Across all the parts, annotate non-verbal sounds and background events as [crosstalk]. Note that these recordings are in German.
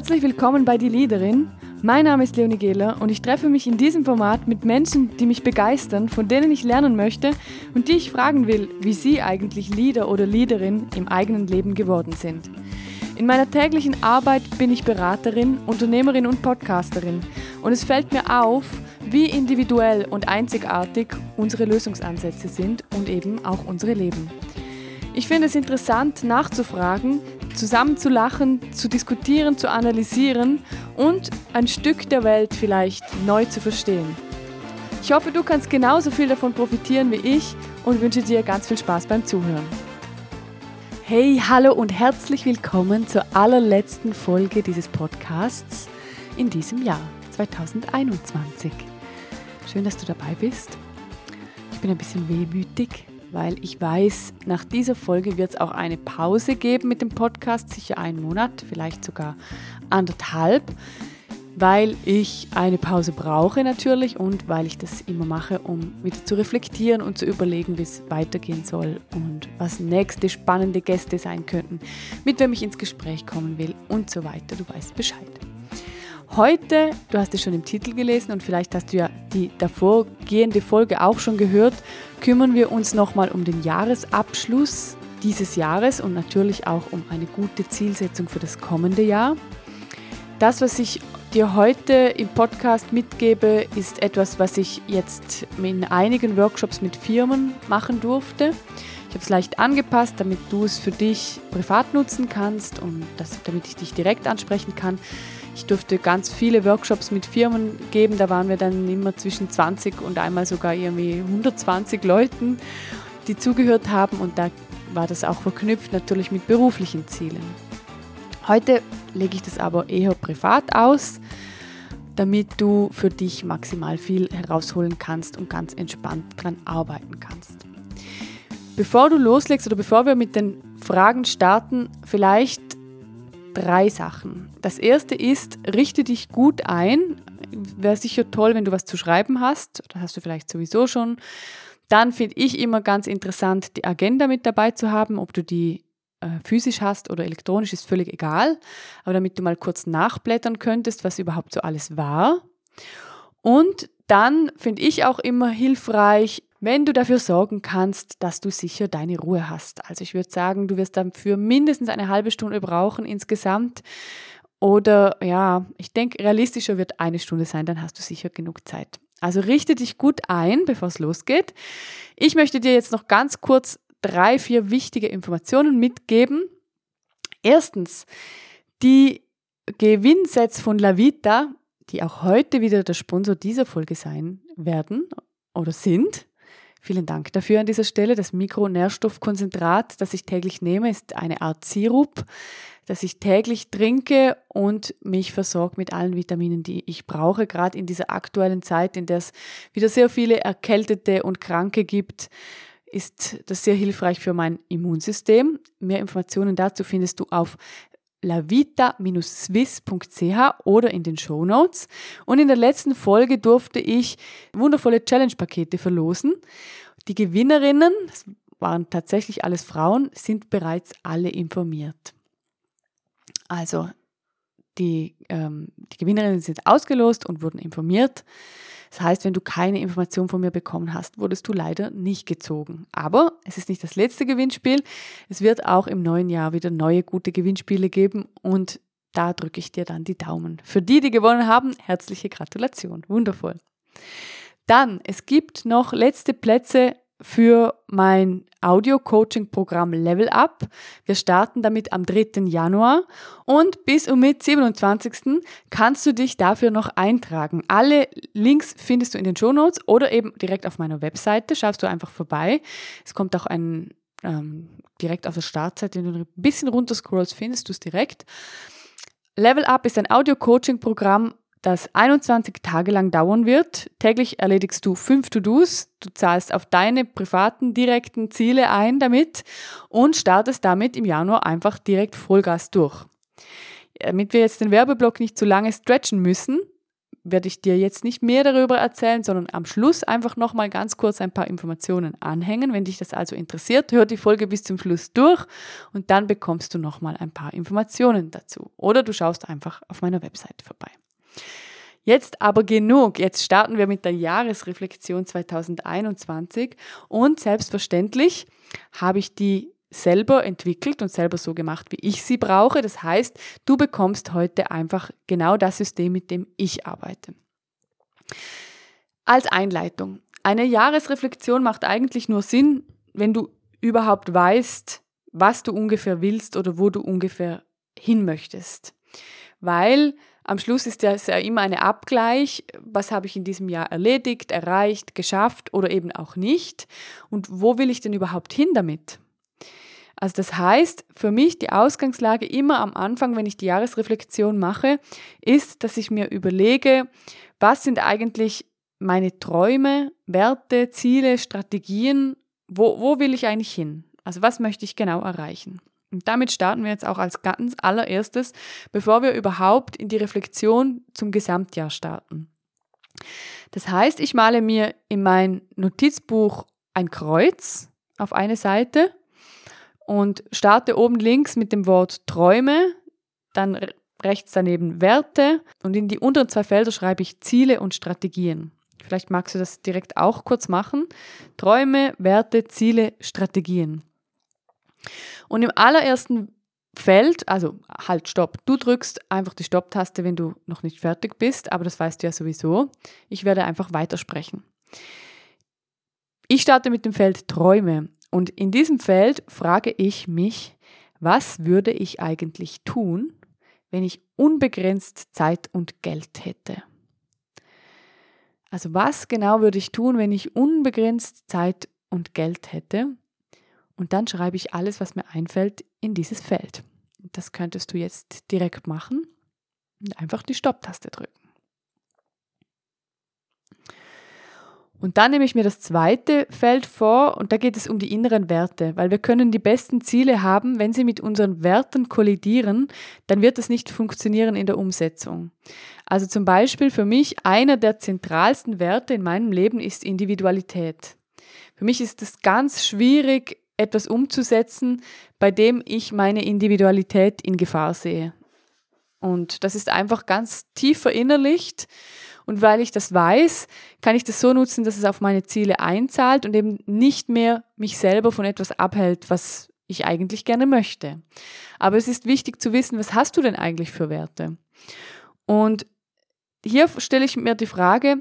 Herzlich willkommen bei Die Leaderin. Mein Name ist Leonie Gehler und ich treffe mich in diesem Format mit Menschen, die mich begeistern, von denen ich lernen möchte und die ich fragen will, wie sie eigentlich Leader oder Leaderin im eigenen Leben geworden sind. In meiner täglichen Arbeit bin ich Beraterin, Unternehmerin und Podcasterin und es fällt mir auf, wie individuell und einzigartig unsere Lösungsansätze sind und eben auch unsere Leben. Ich finde es interessant nachzufragen, zusammen zu lachen, zu diskutieren, zu analysieren und ein Stück der Welt vielleicht neu zu verstehen. Ich hoffe, du kannst genauso viel davon profitieren wie ich und wünsche dir ganz viel Spaß beim Zuhören. Hey, hallo und herzlich willkommen zur allerletzten Folge dieses Podcasts in diesem Jahr 2021. Schön, dass du dabei bist. Ich bin ein bisschen wehmütig, weil ich weiß, nach dieser Folge wird es auch eine Pause geben mit dem Podcast, sicher einen Monat, vielleicht sogar anderthalb, weil ich eine Pause brauche natürlich und weil ich das immer mache, um wieder zu reflektieren und zu überlegen, wie es weitergehen soll und was nächste spannende Gäste sein könnten, mit wem ich ins Gespräch kommen will und so weiter. Du weißt Bescheid. Heute, du hast es schon im Titel gelesen und vielleicht hast du ja die davorgehende Folge auch schon gehört, kümmern wir uns nochmal um den Jahresabschluss dieses Jahres und natürlich auch um eine gute Zielsetzung für das kommende Jahr. Das, was ich dir heute im Podcast mitgebe, ist etwas, was ich jetzt in einigen Workshops mit Firmen machen durfte. Ich habe es leicht angepasst, damit du es für dich privat nutzen kannst und das, damit ich dich direkt ansprechen kann. Ich durfte ganz viele Workshops mit Firmen geben. Da waren wir dann immer zwischen 20 und einmal sogar irgendwie 120 Leuten, die zugehört haben. Und da war das auch verknüpft natürlich mit beruflichen Zielen. Heute lege ich das aber eher privat aus, damit du für dich maximal viel herausholen kannst und ganz entspannt dran arbeiten kannst. Bevor du loslegst oder bevor wir mit den Fragen starten, vielleicht drei Sachen. Das erste ist, richte dich gut ein. Wäre sicher toll, wenn du was zu schreiben hast. Das hast du vielleicht sowieso schon. Dann finde ich immer ganz interessant, die Agenda mit dabei zu haben. Ob du die äh, physisch hast oder elektronisch, ist völlig egal. Aber damit du mal kurz nachblättern könntest, was überhaupt so alles war. Und dann finde ich auch immer hilfreich, wenn du dafür sorgen kannst, dass du sicher deine Ruhe hast. Also ich würde sagen, du wirst dafür mindestens eine halbe Stunde brauchen insgesamt. Oder ja, ich denke, realistischer wird eine Stunde sein, dann hast du sicher genug Zeit. Also richte dich gut ein, bevor es losgeht. Ich möchte dir jetzt noch ganz kurz drei, vier wichtige Informationen mitgeben. Erstens, die Gewinnsets von Lavita, die auch heute wieder der Sponsor dieser Folge sein werden oder sind, Vielen Dank dafür an dieser Stelle. Das Mikronährstoffkonzentrat, das ich täglich nehme, ist eine Art Sirup, das ich täglich trinke und mich versorgt mit allen Vitaminen, die ich brauche, gerade in dieser aktuellen Zeit, in der es wieder sehr viele Erkältete und Kranke gibt ist das sehr hilfreich für mein Immunsystem. Mehr Informationen dazu findest du auf lavita-swiss.ch oder in den Show Notes. Und in der letzten Folge durfte ich wundervolle Challenge-Pakete verlosen. Die Gewinnerinnen, das waren tatsächlich alles Frauen, sind bereits alle informiert. Also die, ähm, die Gewinnerinnen sind ausgelost und wurden informiert. Das heißt, wenn du keine Information von mir bekommen hast, wurdest du leider nicht gezogen. Aber es ist nicht das letzte Gewinnspiel. Es wird auch im neuen Jahr wieder neue gute Gewinnspiele geben und da drücke ich dir dann die Daumen. Für die, die gewonnen haben, herzliche Gratulation. Wundervoll. Dann, es gibt noch letzte Plätze für mein Audio-Coaching-Programm Level Up. Wir starten damit am 3. Januar und bis und mit 27. kannst du dich dafür noch eintragen. Alle Links findest du in den Show Notes oder eben direkt auf meiner Webseite. Schaust du einfach vorbei. Es kommt auch ein ähm, direkt auf der Startseite, wenn du ein bisschen runter scrollst, findest du es direkt. Level Up ist ein Audio-Coaching-Programm, das 21 Tage lang dauern wird. Täglich erledigst du fünf To-Dos. Du zahlst auf deine privaten direkten Ziele ein damit und startest damit im Januar einfach direkt Vollgas durch. Damit wir jetzt den Werbeblock nicht zu lange stretchen müssen, werde ich dir jetzt nicht mehr darüber erzählen, sondern am Schluss einfach nochmal ganz kurz ein paar Informationen anhängen. Wenn dich das also interessiert, hör die Folge bis zum Schluss durch und dann bekommst du nochmal ein paar Informationen dazu. Oder du schaust einfach auf meiner Webseite vorbei. Jetzt aber genug. Jetzt starten wir mit der Jahresreflexion 2021 und selbstverständlich habe ich die selber entwickelt und selber so gemacht, wie ich sie brauche. Das heißt, du bekommst heute einfach genau das System, mit dem ich arbeite. Als Einleitung. Eine Jahresreflexion macht eigentlich nur Sinn, wenn du überhaupt weißt, was du ungefähr willst oder wo du ungefähr hin möchtest. Weil am Schluss ist das ja immer ein Abgleich, was habe ich in diesem Jahr erledigt, erreicht, geschafft oder eben auch nicht und wo will ich denn überhaupt hin damit? Also das heißt, für mich die Ausgangslage immer am Anfang, wenn ich die Jahresreflexion mache, ist, dass ich mir überlege, was sind eigentlich meine Träume, Werte, Ziele, Strategien, wo, wo will ich eigentlich hin? Also was möchte ich genau erreichen? Und damit starten wir jetzt auch als ganz allererstes, bevor wir überhaupt in die Reflexion zum Gesamtjahr starten. Das heißt, ich male mir in mein Notizbuch ein Kreuz auf eine Seite und starte oben links mit dem Wort Träume, dann rechts daneben Werte und in die unteren zwei Felder schreibe ich Ziele und Strategien. Vielleicht magst du das direkt auch kurz machen. Träume, Werte, Ziele, Strategien. Und im allerersten Feld, also halt Stopp. Du drückst einfach die Stopp-Taste, wenn du noch nicht fertig bist, aber das weißt du ja sowieso. Ich werde einfach weitersprechen. Ich starte mit dem Feld Träume und in diesem Feld frage ich mich, was würde ich eigentlich tun, wenn ich unbegrenzt Zeit und Geld hätte? Also was genau würde ich tun, wenn ich unbegrenzt Zeit und Geld hätte? Und dann schreibe ich alles, was mir einfällt, in dieses Feld. Das könntest du jetzt direkt machen und einfach die Stopptaste drücken. Und dann nehme ich mir das zweite Feld vor und da geht es um die inneren Werte, weil wir können die besten Ziele haben, wenn sie mit unseren Werten kollidieren, dann wird es nicht funktionieren in der Umsetzung. Also zum Beispiel für mich einer der zentralsten Werte in meinem Leben ist Individualität. Für mich ist es ganz schwierig, etwas umzusetzen, bei dem ich meine Individualität in Gefahr sehe. Und das ist einfach ganz tief verinnerlicht und weil ich das weiß, kann ich das so nutzen, dass es auf meine Ziele einzahlt und eben nicht mehr mich selber von etwas abhält, was ich eigentlich gerne möchte. Aber es ist wichtig zu wissen, was hast du denn eigentlich für Werte? Und hier stelle ich mir die Frage,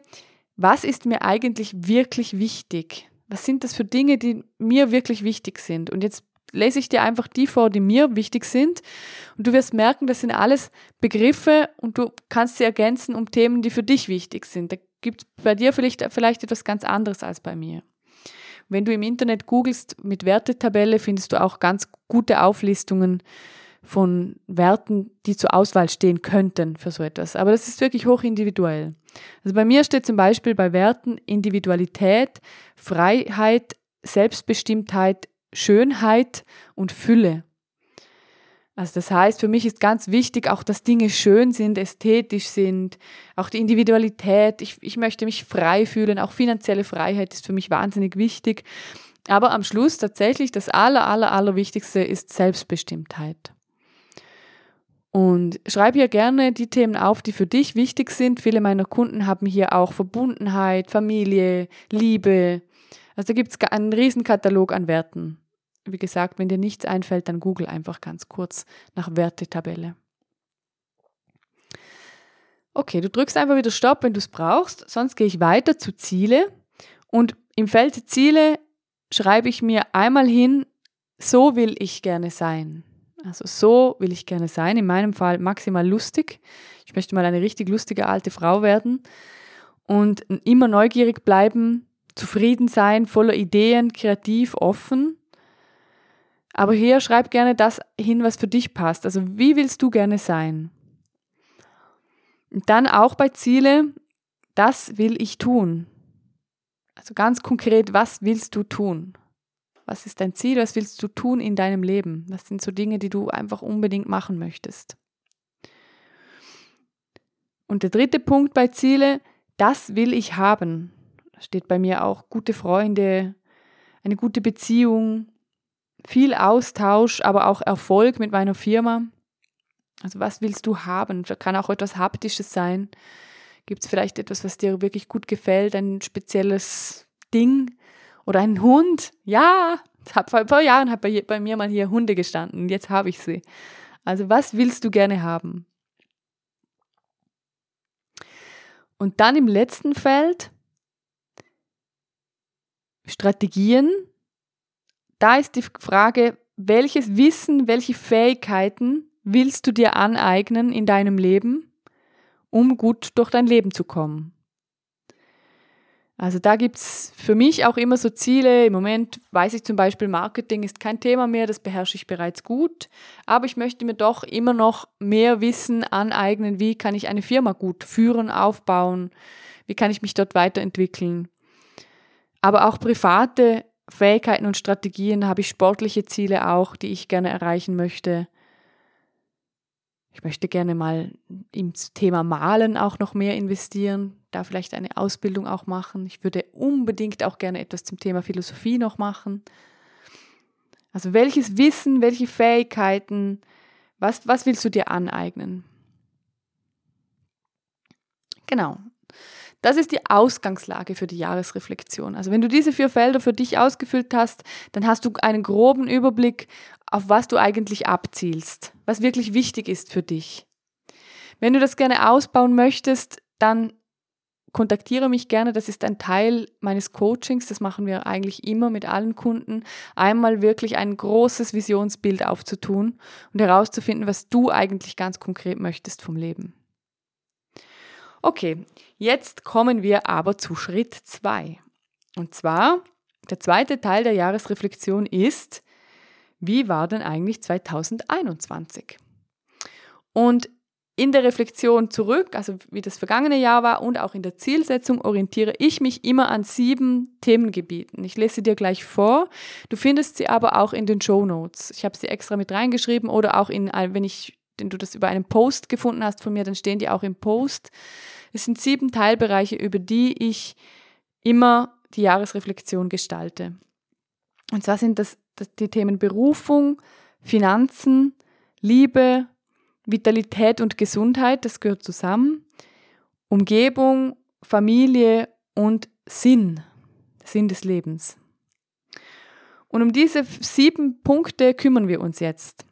was ist mir eigentlich wirklich wichtig? Was sind das für Dinge, die mir wirklich wichtig sind? Und jetzt lese ich dir einfach die vor, die mir wichtig sind. Und du wirst merken, das sind alles Begriffe und du kannst sie ergänzen um Themen, die für dich wichtig sind. Da gibt es bei dir vielleicht, vielleicht etwas ganz anderes als bei mir. Wenn du im Internet googelst mit Wertetabelle, findest du auch ganz gute Auflistungen von Werten, die zur Auswahl stehen könnten für so etwas. Aber das ist wirklich hochindividuell. Also bei mir steht zum Beispiel bei Werten Individualität, Freiheit, Selbstbestimmtheit, Schönheit und Fülle. Also das heißt, für mich ist ganz wichtig auch, dass Dinge schön sind, ästhetisch sind, auch die Individualität. Ich, ich möchte mich frei fühlen, auch finanzielle Freiheit ist für mich wahnsinnig wichtig. Aber am Schluss tatsächlich das aller, aller, aller Wichtigste ist Selbstbestimmtheit. Und schreib hier gerne die Themen auf, die für dich wichtig sind. Viele meiner Kunden haben hier auch Verbundenheit, Familie, Liebe, also da gibt es einen Riesenkatalog an Werten. Wie gesagt, wenn dir nichts einfällt, dann google einfach ganz kurz nach Wertetabelle. Okay, du drückst einfach wieder Stopp, wenn du es brauchst. Sonst gehe ich weiter zu Ziele. Und im Feld Ziele schreibe ich mir einmal hin, so will ich gerne sein. Also so will ich gerne sein. In meinem Fall maximal lustig. Ich möchte mal eine richtig lustige alte Frau werden. Und immer neugierig bleiben, zufrieden sein, voller Ideen, kreativ, offen. Aber hier schreib gerne das hin, was für dich passt. Also wie willst du gerne sein? Und dann auch bei Ziele, das will ich tun. Also ganz konkret, was willst du tun? Was ist dein Ziel? Was willst du tun in deinem Leben? Was sind so Dinge, die du einfach unbedingt machen möchtest? Und der dritte Punkt bei Ziele, das will ich haben. Da steht bei mir auch gute Freunde, eine gute Beziehung, viel Austausch, aber auch Erfolg mit meiner Firma. Also was willst du haben? Da kann auch etwas Haptisches sein. Gibt es vielleicht etwas, was dir wirklich gut gefällt, ein spezielles Ding oder ein Hund? Ja, vor ein Jahren hat bei, bei mir mal hier Hunde gestanden. Jetzt habe ich sie. Also was willst du gerne haben? Und dann im letzten Feld Strategien. Da ist die Frage, welches Wissen, welche Fähigkeiten willst du dir aneignen in deinem Leben, um gut durch dein Leben zu kommen? Also da gibt es für mich auch immer so Ziele. Im Moment weiß ich zum Beispiel, Marketing ist kein Thema mehr, das beherrsche ich bereits gut. Aber ich möchte mir doch immer noch mehr Wissen aneignen, wie kann ich eine Firma gut führen, aufbauen, wie kann ich mich dort weiterentwickeln. Aber auch private Fähigkeiten und Strategien habe ich sportliche Ziele auch, die ich gerne erreichen möchte. Ich möchte gerne mal ins Thema Malen auch noch mehr investieren, da vielleicht eine Ausbildung auch machen. Ich würde unbedingt auch gerne etwas zum Thema Philosophie noch machen. Also welches Wissen, welche Fähigkeiten, was, was willst du dir aneignen? Genau. Das ist die Ausgangslage für die Jahresreflexion. Also wenn du diese vier Felder für dich ausgefüllt hast, dann hast du einen groben Überblick, auf was du eigentlich abzielst, was wirklich wichtig ist für dich. Wenn du das gerne ausbauen möchtest, dann kontaktiere mich gerne. Das ist ein Teil meines Coachings. Das machen wir eigentlich immer mit allen Kunden. Einmal wirklich ein großes Visionsbild aufzutun und herauszufinden, was du eigentlich ganz konkret möchtest vom Leben. Okay, jetzt kommen wir aber zu Schritt 2. Und zwar, der zweite Teil der Jahresreflexion ist, wie war denn eigentlich 2021? Und in der Reflexion zurück, also wie das vergangene Jahr war und auch in der Zielsetzung orientiere ich mich immer an sieben Themengebieten. Ich lese sie dir gleich vor. Du findest sie aber auch in den Show Notes. Ich habe sie extra mit reingeschrieben oder auch in, wenn ich, wenn du das über einen Post gefunden hast von mir, dann stehen die auch im Post. Es sind sieben Teilbereiche, über die ich immer die Jahresreflexion gestalte. Und zwar sind das, das die Themen Berufung, Finanzen, Liebe, Vitalität und Gesundheit, das gehört zusammen. Umgebung, Familie und Sinn, Sinn des Lebens. Und um diese sieben Punkte kümmern wir uns jetzt.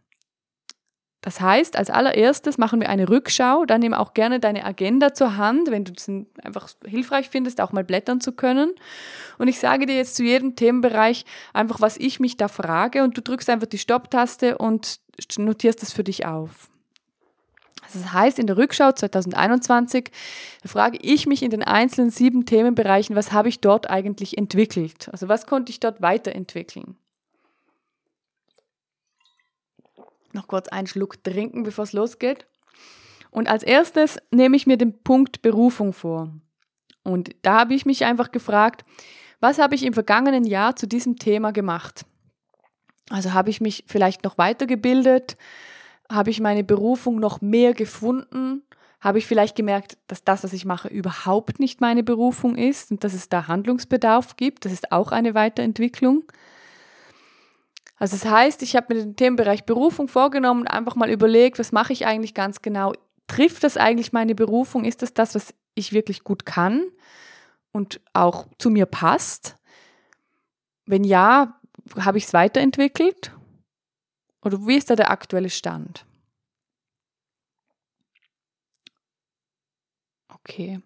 Das heißt, als allererstes machen wir eine Rückschau, dann nimm auch gerne deine Agenda zur Hand, wenn du es einfach hilfreich findest, auch mal blättern zu können. Und ich sage dir jetzt zu jedem Themenbereich einfach, was ich mich da frage und du drückst einfach die Stopptaste und notierst es für dich auf. Das heißt, in der Rückschau 2021 frage ich mich in den einzelnen sieben Themenbereichen, was habe ich dort eigentlich entwickelt? Also was konnte ich dort weiterentwickeln? Noch kurz einen Schluck trinken, bevor es losgeht. Und als erstes nehme ich mir den Punkt Berufung vor. Und da habe ich mich einfach gefragt, was habe ich im vergangenen Jahr zu diesem Thema gemacht? Also habe ich mich vielleicht noch weitergebildet? Habe ich meine Berufung noch mehr gefunden? Habe ich vielleicht gemerkt, dass das, was ich mache, überhaupt nicht meine Berufung ist und dass es da Handlungsbedarf gibt? Das ist auch eine Weiterentwicklung. Also das heißt, ich habe mir den Themenbereich Berufung vorgenommen und einfach mal überlegt, was mache ich eigentlich ganz genau? Trifft das eigentlich meine Berufung? Ist das das, was ich wirklich gut kann und auch zu mir passt? Wenn ja, habe ich es weiterentwickelt? Oder wie ist da der aktuelle Stand? Okay.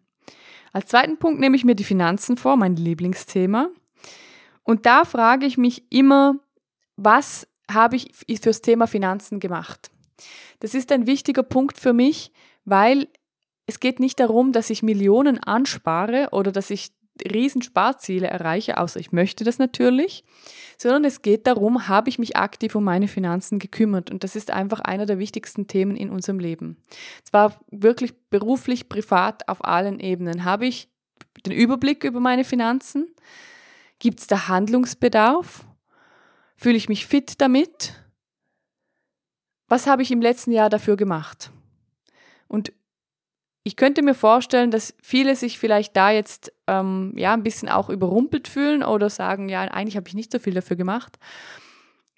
Als zweiten Punkt nehme ich mir die Finanzen vor, mein Lieblingsthema. Und da frage ich mich immer, was habe ich fürs Thema Finanzen gemacht? Das ist ein wichtiger Punkt für mich, weil es geht nicht darum, dass ich Millionen anspare oder dass ich Riesensparziele erreiche, außer ich möchte das natürlich, sondern es geht darum, habe ich mich aktiv um meine Finanzen gekümmert. Und das ist einfach einer der wichtigsten Themen in unserem Leben. Zwar wirklich beruflich, privat, auf allen Ebenen. Habe ich den Überblick über meine Finanzen? Gibt es da Handlungsbedarf? Fühle ich mich fit damit? Was habe ich im letzten Jahr dafür gemacht? Und ich könnte mir vorstellen, dass viele sich vielleicht da jetzt ähm, ja ein bisschen auch überrumpelt fühlen oder sagen, ja, eigentlich habe ich nicht so viel dafür gemacht.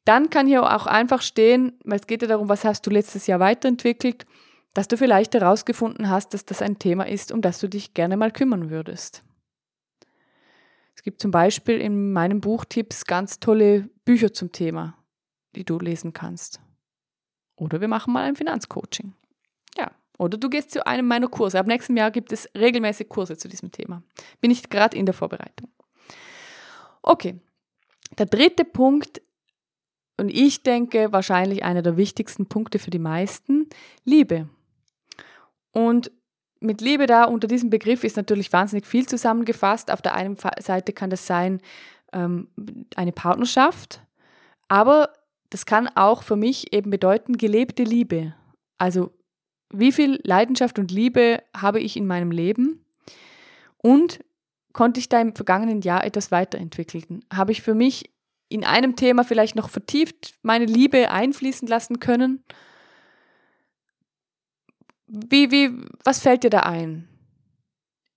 Dann kann hier auch einfach stehen, weil es geht ja darum, was hast du letztes Jahr weiterentwickelt, dass du vielleicht herausgefunden hast, dass das ein Thema ist, um das du dich gerne mal kümmern würdest. Es gibt zum Beispiel in meinem Buch Tipps ganz tolle Bücher zum Thema, die du lesen kannst. Oder wir machen mal ein Finanzcoaching. Ja, oder du gehst zu einem meiner Kurse. Ab nächstem Jahr gibt es regelmäßig Kurse zu diesem Thema. Bin ich gerade in der Vorbereitung. Okay, der dritte Punkt und ich denke wahrscheinlich einer der wichtigsten Punkte für die meisten, Liebe. Und mit Liebe da unter diesem Begriff ist natürlich wahnsinnig viel zusammengefasst. Auf der einen Seite kann das sein ähm, eine Partnerschaft, aber das kann auch für mich eben bedeuten gelebte Liebe. Also wie viel Leidenschaft und Liebe habe ich in meinem Leben und konnte ich da im vergangenen Jahr etwas weiterentwickeln? Habe ich für mich in einem Thema vielleicht noch vertieft meine Liebe einfließen lassen können? Wie, wie, was fällt dir da ein?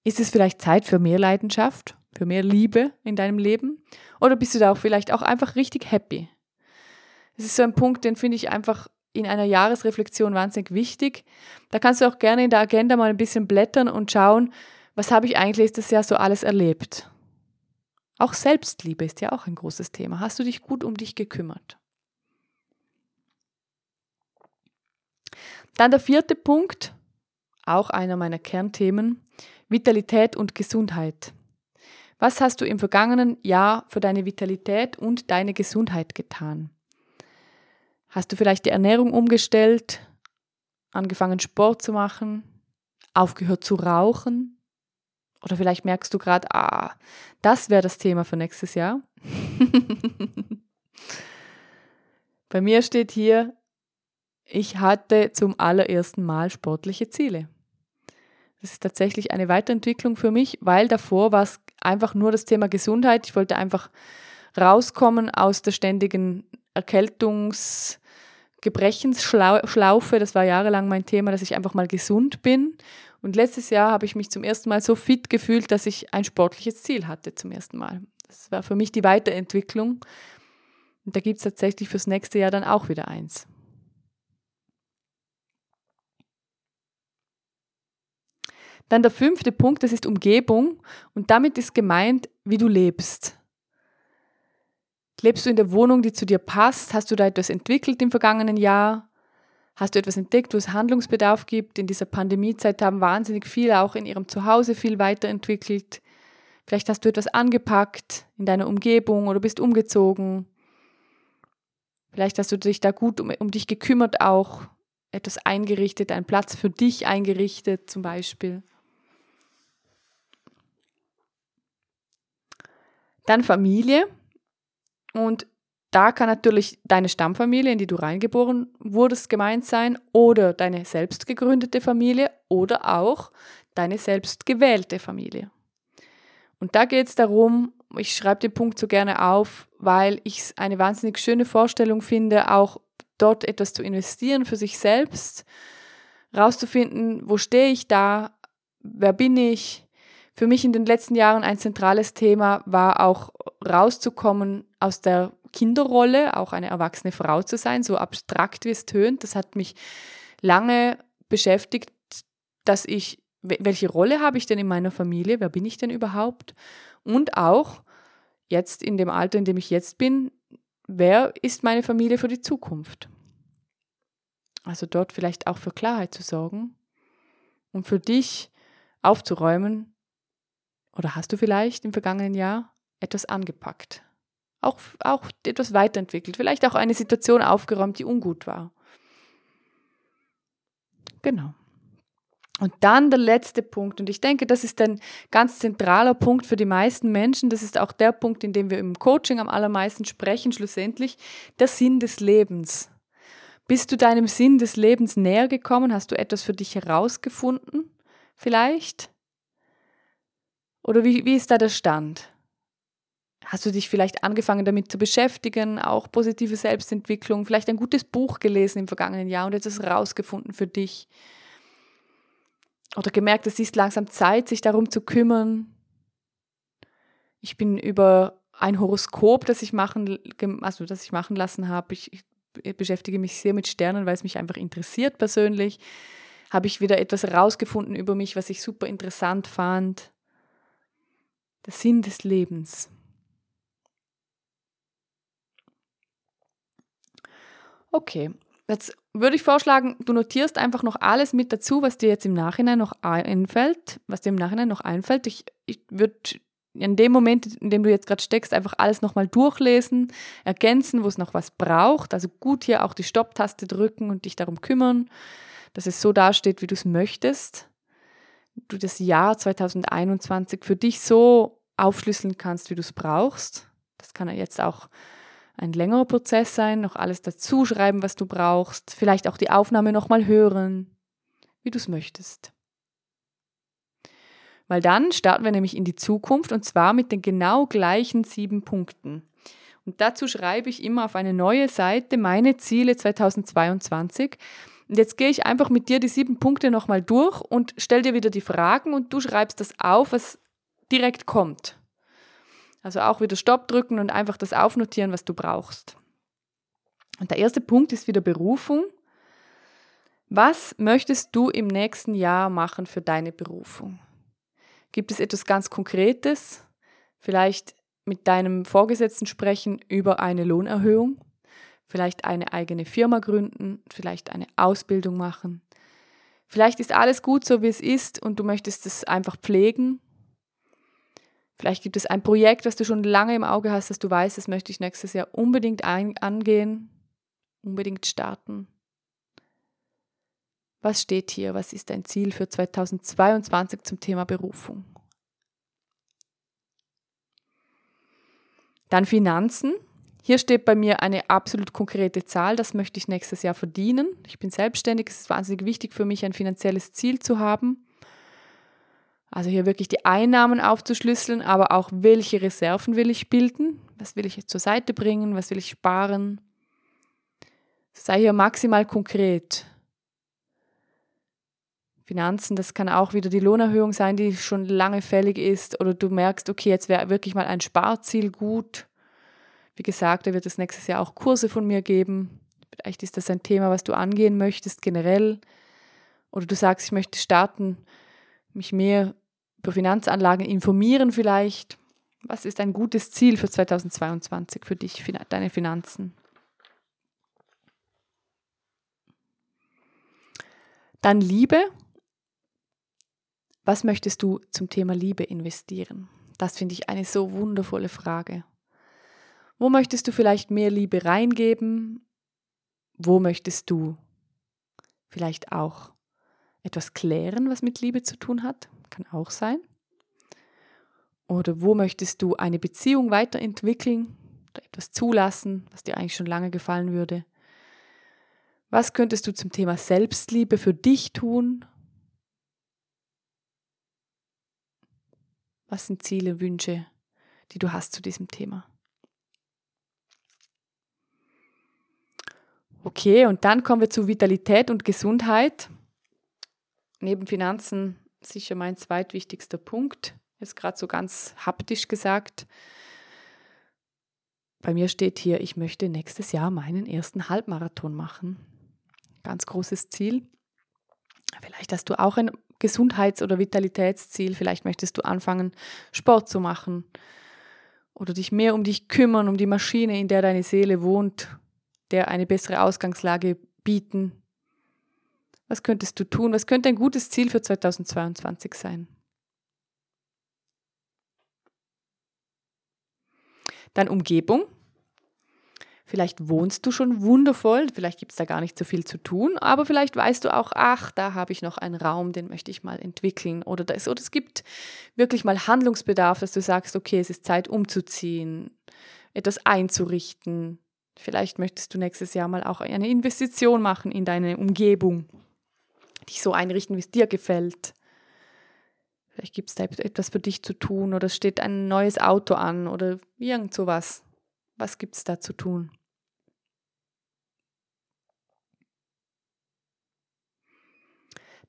Ist es vielleicht Zeit für mehr Leidenschaft, für mehr Liebe in deinem Leben? Oder bist du da auch vielleicht auch einfach richtig happy? Das ist so ein Punkt, den finde ich einfach in einer Jahresreflexion wahnsinnig wichtig. Da kannst du auch gerne in der Agenda mal ein bisschen blättern und schauen, was habe ich eigentlich das Jahr so alles erlebt. Auch Selbstliebe ist ja auch ein großes Thema. Hast du dich gut um dich gekümmert? Dann der vierte Punkt, auch einer meiner Kernthemen, Vitalität und Gesundheit. Was hast du im vergangenen Jahr für deine Vitalität und deine Gesundheit getan? Hast du vielleicht die Ernährung umgestellt, angefangen Sport zu machen, aufgehört zu rauchen? Oder vielleicht merkst du gerade, ah, das wäre das Thema für nächstes Jahr. [laughs] Bei mir steht hier, ich hatte zum allerersten Mal sportliche Ziele. Das ist tatsächlich eine Weiterentwicklung für mich, weil davor war es einfach nur das Thema Gesundheit. Ich wollte einfach rauskommen aus der ständigen Erkältungs- Gebrechensschlaufe, das war jahrelang mein Thema, dass ich einfach mal gesund bin. Und letztes Jahr habe ich mich zum ersten Mal so fit gefühlt, dass ich ein sportliches Ziel hatte zum ersten Mal. Das war für mich die Weiterentwicklung. Und da gibt es tatsächlich fürs nächste Jahr dann auch wieder eins. Dann der fünfte Punkt, das ist Umgebung. Und damit ist gemeint, wie du lebst. Lebst du in der Wohnung, die zu dir passt? Hast du da etwas entwickelt im vergangenen Jahr? Hast du etwas entdeckt, wo es Handlungsbedarf gibt? In dieser Pandemiezeit haben wahnsinnig viele auch in ihrem Zuhause viel weiterentwickelt. Vielleicht hast du etwas angepackt in deiner Umgebung oder bist umgezogen. Vielleicht hast du dich da gut um, um dich gekümmert auch, etwas eingerichtet, einen Platz für dich eingerichtet zum Beispiel. Dann Familie. Und da kann natürlich deine Stammfamilie, in die du reingeboren wurdest, gemeint sein, oder deine selbst gegründete Familie oder auch deine selbst gewählte Familie. Und da geht es darum, ich schreibe den Punkt so gerne auf, weil ich es eine wahnsinnig schöne Vorstellung finde, auch dort etwas zu investieren für sich selbst, rauszufinden, wo stehe ich da, wer bin ich. Für mich in den letzten Jahren ein zentrales Thema war auch rauszukommen aus der Kinderrolle, auch eine erwachsene Frau zu sein, so abstrakt wie es tönt. Das hat mich lange beschäftigt, dass ich, welche Rolle habe ich denn in meiner Familie? Wer bin ich denn überhaupt? Und auch jetzt in dem Alter, in dem ich jetzt bin, wer ist meine Familie für die Zukunft? Also dort vielleicht auch für Klarheit zu sorgen und für dich aufzuräumen. Oder hast du vielleicht im vergangenen Jahr etwas angepackt. Auch, auch etwas weiterentwickelt. Vielleicht auch eine Situation aufgeräumt, die ungut war. Genau. Und dann der letzte Punkt, und ich denke, das ist ein ganz zentraler Punkt für die meisten Menschen, das ist auch der Punkt, in dem wir im Coaching am allermeisten sprechen, schlussendlich, der Sinn des Lebens. Bist du deinem Sinn des Lebens näher gekommen? Hast du etwas für dich herausgefunden? Vielleicht? Oder wie, wie ist da der Stand? Hast du dich vielleicht angefangen damit zu beschäftigen, auch positive Selbstentwicklung, vielleicht ein gutes Buch gelesen im vergangenen Jahr und etwas rausgefunden für dich? oder gemerkt, es ist langsam Zeit, sich darum zu kümmern. Ich bin über ein Horoskop, das ich machen, also das ich machen lassen habe. Ich, ich beschäftige mich sehr mit Sternen, weil es mich einfach interessiert persönlich. Habe ich wieder etwas herausgefunden über mich, was ich super interessant fand. Der Sinn des Lebens. Okay, jetzt würde ich vorschlagen, du notierst einfach noch alles mit dazu, was dir jetzt im Nachhinein noch einfällt, was dir im Nachhinein noch einfällt. Ich, ich würde in dem Moment, in dem du jetzt gerade steckst, einfach alles nochmal durchlesen, ergänzen, wo es noch was braucht. Also gut hier auch die Stopptaste drücken und dich darum kümmern, dass es so dasteht, wie du es möchtest. Du das Jahr 2021 für dich so aufschlüsseln kannst, wie du es brauchst. Das kann jetzt auch ein längerer Prozess sein, noch alles dazu schreiben, was du brauchst, vielleicht auch die Aufnahme nochmal hören, wie du es möchtest. Weil dann starten wir nämlich in die Zukunft und zwar mit den genau gleichen sieben Punkten. Und dazu schreibe ich immer auf eine neue Seite meine Ziele 2022. Und jetzt gehe ich einfach mit dir die sieben Punkte nochmal durch und stell dir wieder die Fragen und du schreibst das auf, was direkt kommt. Also auch wieder Stopp drücken und einfach das aufnotieren, was du brauchst. Und der erste Punkt ist wieder Berufung. Was möchtest du im nächsten Jahr machen für deine Berufung? Gibt es etwas ganz Konkretes? Vielleicht mit deinem Vorgesetzten sprechen über eine Lohnerhöhung? Vielleicht eine eigene Firma gründen? Vielleicht eine Ausbildung machen? Vielleicht ist alles gut so, wie es ist und du möchtest es einfach pflegen Vielleicht gibt es ein Projekt, das du schon lange im Auge hast, dass du weißt, das möchte ich nächstes Jahr unbedingt angehen, unbedingt starten. Was steht hier? Was ist dein Ziel für 2022 zum Thema Berufung? Dann Finanzen. Hier steht bei mir eine absolut konkrete Zahl, das möchte ich nächstes Jahr verdienen. Ich bin selbstständig, es ist wahnsinnig wichtig für mich, ein finanzielles Ziel zu haben. Also hier wirklich die Einnahmen aufzuschlüsseln, aber auch welche Reserven will ich bilden, was will ich zur Seite bringen, was will ich sparen. Sei hier maximal konkret. Finanzen, das kann auch wieder die Lohnerhöhung sein, die schon lange fällig ist, oder du merkst, okay, jetzt wäre wirklich mal ein Sparziel gut. Wie gesagt, da wird es nächstes Jahr auch Kurse von mir geben. Vielleicht ist das ein Thema, was du angehen möchtest generell. Oder du sagst, ich möchte starten, mich mehr über Finanzanlagen informieren vielleicht. Was ist ein gutes Ziel für 2022 für dich, deine Finanzen? Dann Liebe. Was möchtest du zum Thema Liebe investieren? Das finde ich eine so wundervolle Frage. Wo möchtest du vielleicht mehr Liebe reingeben? Wo möchtest du vielleicht auch etwas klären, was mit Liebe zu tun hat? kann auch sein. Oder wo möchtest du eine Beziehung weiterentwickeln oder etwas zulassen, was dir eigentlich schon lange gefallen würde? Was könntest du zum Thema Selbstliebe für dich tun? Was sind Ziele, Wünsche, die du hast zu diesem Thema? Okay, und dann kommen wir zu Vitalität und Gesundheit. Neben Finanzen sicher mein zweitwichtigster Punkt. Jetzt gerade so ganz haptisch gesagt. Bei mir steht hier, ich möchte nächstes Jahr meinen ersten Halbmarathon machen. Ganz großes Ziel. Vielleicht hast du auch ein Gesundheits- oder Vitalitätsziel. Vielleicht möchtest du anfangen, Sport zu machen oder dich mehr um dich kümmern, um die Maschine, in der deine Seele wohnt, der eine bessere Ausgangslage bieten. Was könntest du tun? Was könnte ein gutes Ziel für 2022 sein? Dann Umgebung. Vielleicht wohnst du schon wundervoll, vielleicht gibt es da gar nicht so viel zu tun, aber vielleicht weißt du auch, ach, da habe ich noch einen Raum, den möchte ich mal entwickeln. Oder, das, oder es gibt wirklich mal Handlungsbedarf, dass du sagst, okay, es ist Zeit umzuziehen, etwas einzurichten. Vielleicht möchtest du nächstes Jahr mal auch eine Investition machen in deine Umgebung dich so einrichten, wie es dir gefällt. Vielleicht gibt es da etwas für dich zu tun oder es steht ein neues Auto an oder irgend sowas. Was gibt es da zu tun?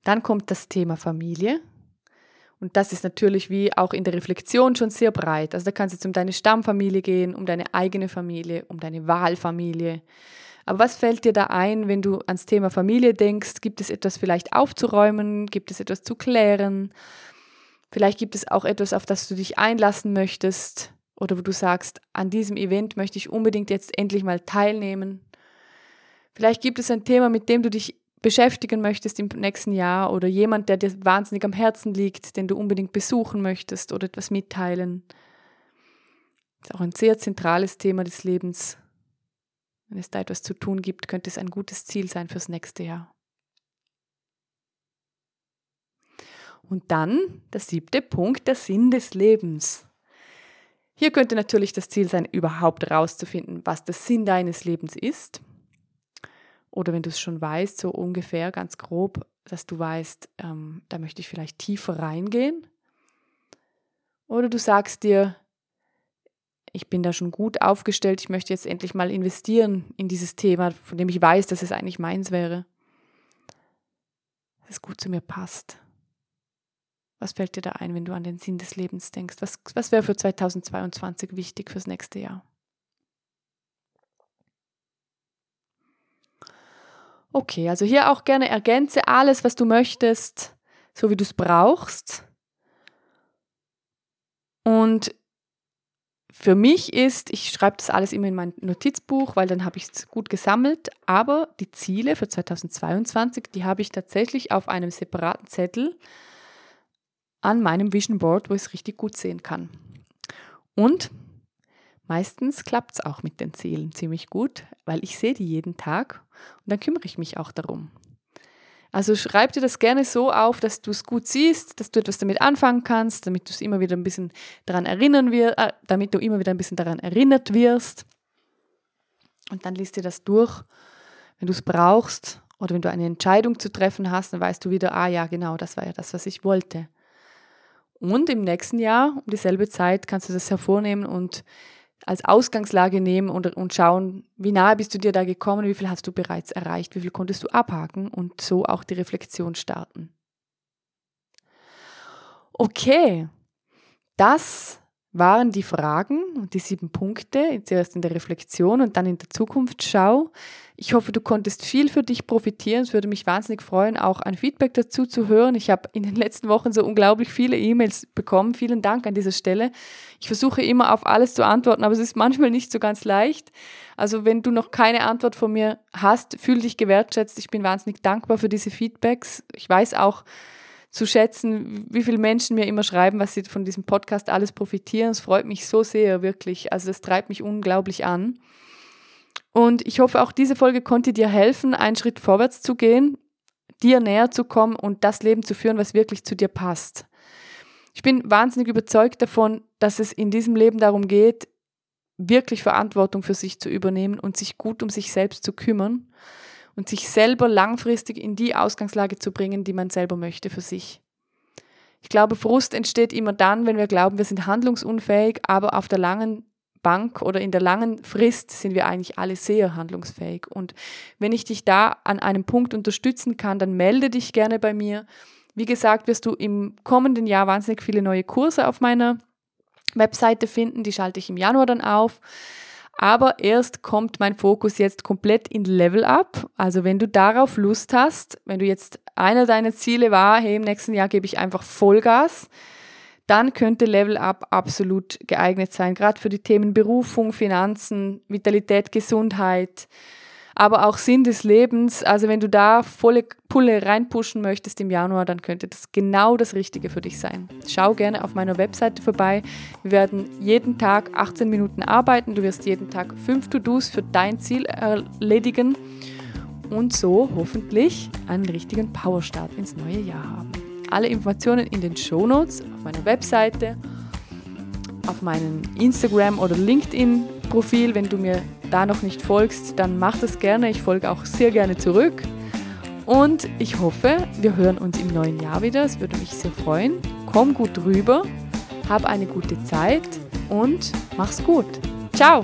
Dann kommt das Thema Familie. Und das ist natürlich wie auch in der Reflexion schon sehr breit. Also da kann es jetzt um deine Stammfamilie gehen, um deine eigene Familie, um deine Wahlfamilie. Aber was fällt dir da ein, wenn du ans Thema Familie denkst? Gibt es etwas vielleicht aufzuräumen? Gibt es etwas zu klären? Vielleicht gibt es auch etwas, auf das du dich einlassen möchtest oder wo du sagst, an diesem Event möchte ich unbedingt jetzt endlich mal teilnehmen. Vielleicht gibt es ein Thema, mit dem du dich beschäftigen möchtest im nächsten Jahr oder jemand, der dir wahnsinnig am Herzen liegt, den du unbedingt besuchen möchtest oder etwas mitteilen. Das ist auch ein sehr zentrales Thema des Lebens. Wenn es da etwas zu tun gibt, könnte es ein gutes Ziel sein fürs nächste Jahr. Und dann der siebte Punkt, der Sinn des Lebens. Hier könnte natürlich das Ziel sein, überhaupt herauszufinden, was der Sinn deines Lebens ist. Oder wenn du es schon weißt, so ungefähr ganz grob, dass du weißt, ähm, da möchte ich vielleicht tiefer reingehen. Oder du sagst dir, ich bin da schon gut aufgestellt, ich möchte jetzt endlich mal investieren in dieses Thema, von dem ich weiß, dass es eigentlich meins wäre. Dass es gut zu mir passt. Was fällt dir da ein, wenn du an den Sinn des Lebens denkst? Was, was wäre für 2022 wichtig fürs nächste Jahr? Okay, also hier auch gerne ergänze alles, was du möchtest, so wie du es brauchst. Und für mich ist, ich schreibe das alles immer in mein Notizbuch, weil dann habe ich es gut gesammelt, aber die Ziele für 2022, die habe ich tatsächlich auf einem separaten Zettel an meinem Vision Board, wo ich es richtig gut sehen kann. Und meistens klappt es auch mit den Zielen ziemlich gut, weil ich sehe die jeden Tag und dann kümmere ich mich auch darum. Also schreib dir das gerne so auf, dass du es gut siehst, dass du etwas damit anfangen kannst, damit du es immer wieder ein bisschen daran erinnern wirst, äh, damit du immer wieder ein bisschen daran erinnert wirst. Und dann liest dir das durch. Wenn du es brauchst oder wenn du eine Entscheidung zu treffen hast, dann weißt du wieder, ah ja, genau, das war ja das, was ich wollte. Und im nächsten Jahr, um dieselbe Zeit, kannst du das hervornehmen und als Ausgangslage nehmen und, und schauen, wie nahe bist du dir da gekommen, wie viel hast du bereits erreicht, wie viel konntest du abhaken und so auch die Reflexion starten. Okay, das waren die Fragen und die sieben Punkte, zuerst in der Reflexion und dann in der Zukunftsschau. Ich hoffe, du konntest viel für dich profitieren. Es würde mich wahnsinnig freuen, auch ein Feedback dazu zu hören. Ich habe in den letzten Wochen so unglaublich viele E-Mails bekommen. Vielen Dank an dieser Stelle. Ich versuche immer auf alles zu antworten, aber es ist manchmal nicht so ganz leicht. Also wenn du noch keine Antwort von mir hast, fühl dich gewertschätzt. Ich bin wahnsinnig dankbar für diese Feedbacks. Ich weiß auch, zu schätzen, wie viele Menschen mir immer schreiben, was sie von diesem Podcast alles profitieren. Es freut mich so sehr, wirklich. Also es treibt mich unglaublich an. Und ich hoffe, auch diese Folge konnte dir helfen, einen Schritt vorwärts zu gehen, dir näher zu kommen und das Leben zu führen, was wirklich zu dir passt. Ich bin wahnsinnig überzeugt davon, dass es in diesem Leben darum geht, wirklich Verantwortung für sich zu übernehmen und sich gut um sich selbst zu kümmern und sich selber langfristig in die Ausgangslage zu bringen, die man selber möchte für sich. Ich glaube, Frust entsteht immer dann, wenn wir glauben, wir sind handlungsunfähig, aber auf der langen Bank oder in der langen Frist sind wir eigentlich alle sehr handlungsfähig. Und wenn ich dich da an einem Punkt unterstützen kann, dann melde dich gerne bei mir. Wie gesagt, wirst du im kommenden Jahr wahnsinnig viele neue Kurse auf meiner Webseite finden. Die schalte ich im Januar dann auf. Aber erst kommt mein Fokus jetzt komplett in Level Up. Also wenn du darauf Lust hast, wenn du jetzt einer deiner Ziele war, hey, im nächsten Jahr gebe ich einfach Vollgas, dann könnte Level Up absolut geeignet sein, gerade für die Themen Berufung, Finanzen, Vitalität, Gesundheit, aber auch Sinn des Lebens. Also wenn du da volle Pulle reinpushen möchtest im Januar, dann könnte das genau das Richtige für dich sein. Schau gerne auf meiner Webseite vorbei. Wir werden jeden Tag 18 Minuten arbeiten. Du wirst jeden Tag fünf To-Dos für dein Ziel erledigen und so hoffentlich einen richtigen Powerstart ins neue Jahr haben. Alle Informationen in den Shownotes auf meiner Webseite, auf meinem Instagram oder LinkedIn-Profil, wenn du mir da noch nicht folgst, dann mach das gerne. Ich folge auch sehr gerne zurück. Und ich hoffe, wir hören uns im neuen Jahr wieder. Es würde mich sehr freuen. Komm gut rüber, hab eine gute Zeit und mach's gut. Ciao!